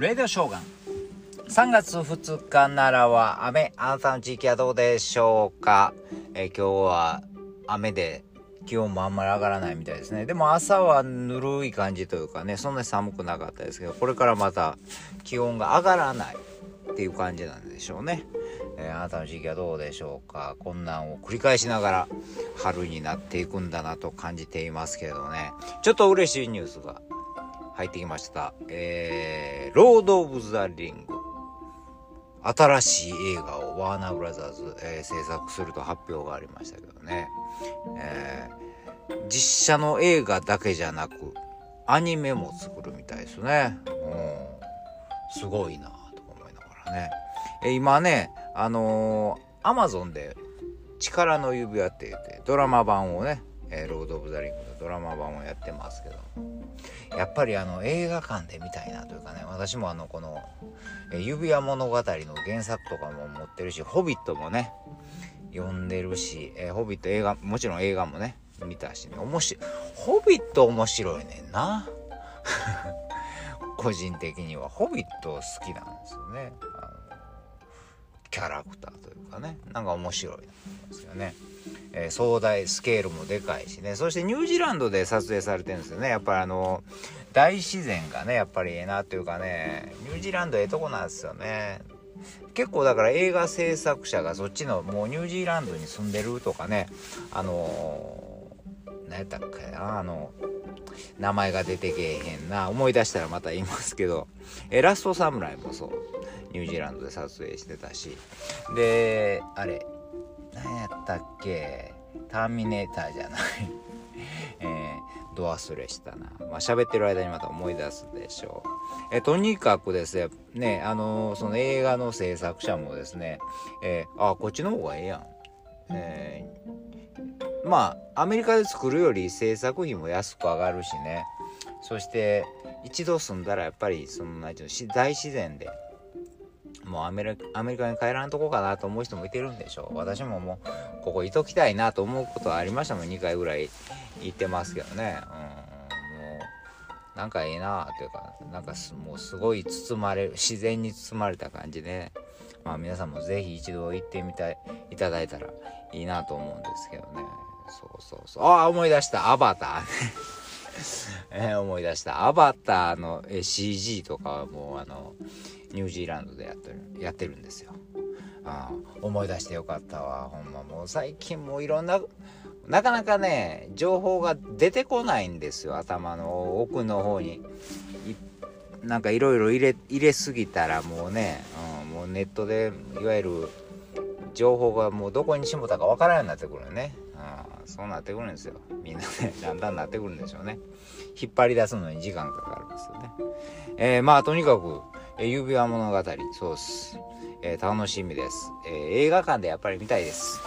レディオショーガン。3月2日奈良は雨。あなたの地域はどうでしょうか、え今日は雨で気温もあんまり上がらないみたいですね。でも朝はぬるい感じというかねそんなに寒くなかったですけどこれからまた気温が上がらないっていう感じなんでしょうね、えーあなたの地域はどうでしょうか？こんなんを繰り返しながら春になっていくんだなと感じていますけれどね。ちょっと嬉しいニュースが入ってきました。えー、ロード・オブ・ザ・リング。新しい映画をワーナーブラザーズ、えー制作すると発表がありましたけどね。えー実写の映画だけじゃなく、アニメも作るみたいですね。うん。すごいなと思いながらね。えー今ね、あのー、アマゾンで力の指輪って言ってドラマ版をね、えーロード・オブ・ザ・リングのドラマ版をやってますけど。やっぱりあの映画館で見たいなというかね私もあのこの「指輪物語」の原作とかも持ってるし「ホビット」もね読んでるし「えーホビット」映画もちろん映画もね見たしね。面白い「ホビット」面白いねんな。個人的には「ホビット」好きなんですよね。あのキャラクターというかね。なんか面白いんですよね、えー壮大スケールもでかいしね。そしてニュージーランドで撮影されてるんですよね。やっぱりあの大自然がねやっぱりええなっていうかねニュージーランドええとこなんですよね。結構だから映画制作者がそっちのもうニュージーランドに住んでるとかねあのー、何やったっけなあの名前が出てけえへんな思い出したらまた言いますけど「えラストサムライ」もそう。ニュージーランドで撮影してたし。であれ何やったっけ？ターミネーターじゃない。えー、ド忘れしたな。まあ喋ってる間にまた思い出すでしょう。えとにかくですねあのーその映画の制作者もですね。えーあこっちの方がええやん。えーまあアメリカで作るより制作費も安く上がるしね。そして一度住んだらやっぱりその大自然でもうアメリカアメリカに帰らんとこかなと思う人もいてるんでしょう。私ももうここいときたいなと思うことはありましたもん。2回ぐらい行ってますけどね。うんもうなんかいいなというかなんかすもうすごい包まれる自然に包まれた感じで、まあ皆さんもぜひ一度行ってみたいいただいたらいいなと思うんですけどね。そうそうそう。ああ思い出した。アバターね。えー思い出した。アバターの CG とかはもうあのニュージーランドでやってるやってるんですよ。あ思い出してよかったわ。ほんまもう最近もういろんななかなかね情報が出てこないんですよ。頭の奥の方に。なんかいろいろ入れ入れすぎたらもうね、うん、もうネットでいわゆる情報がもうどこにしもたかわからんようになってくるよね、そうなってくるんですよ。みんなねだんだんなってくるんでしょうね。引っ張り出すのに時間かかるんですよね。えーまあとにかく、えー指輪物語。そうっす、えー楽しみです、えー映画館でやっぱり見たいです。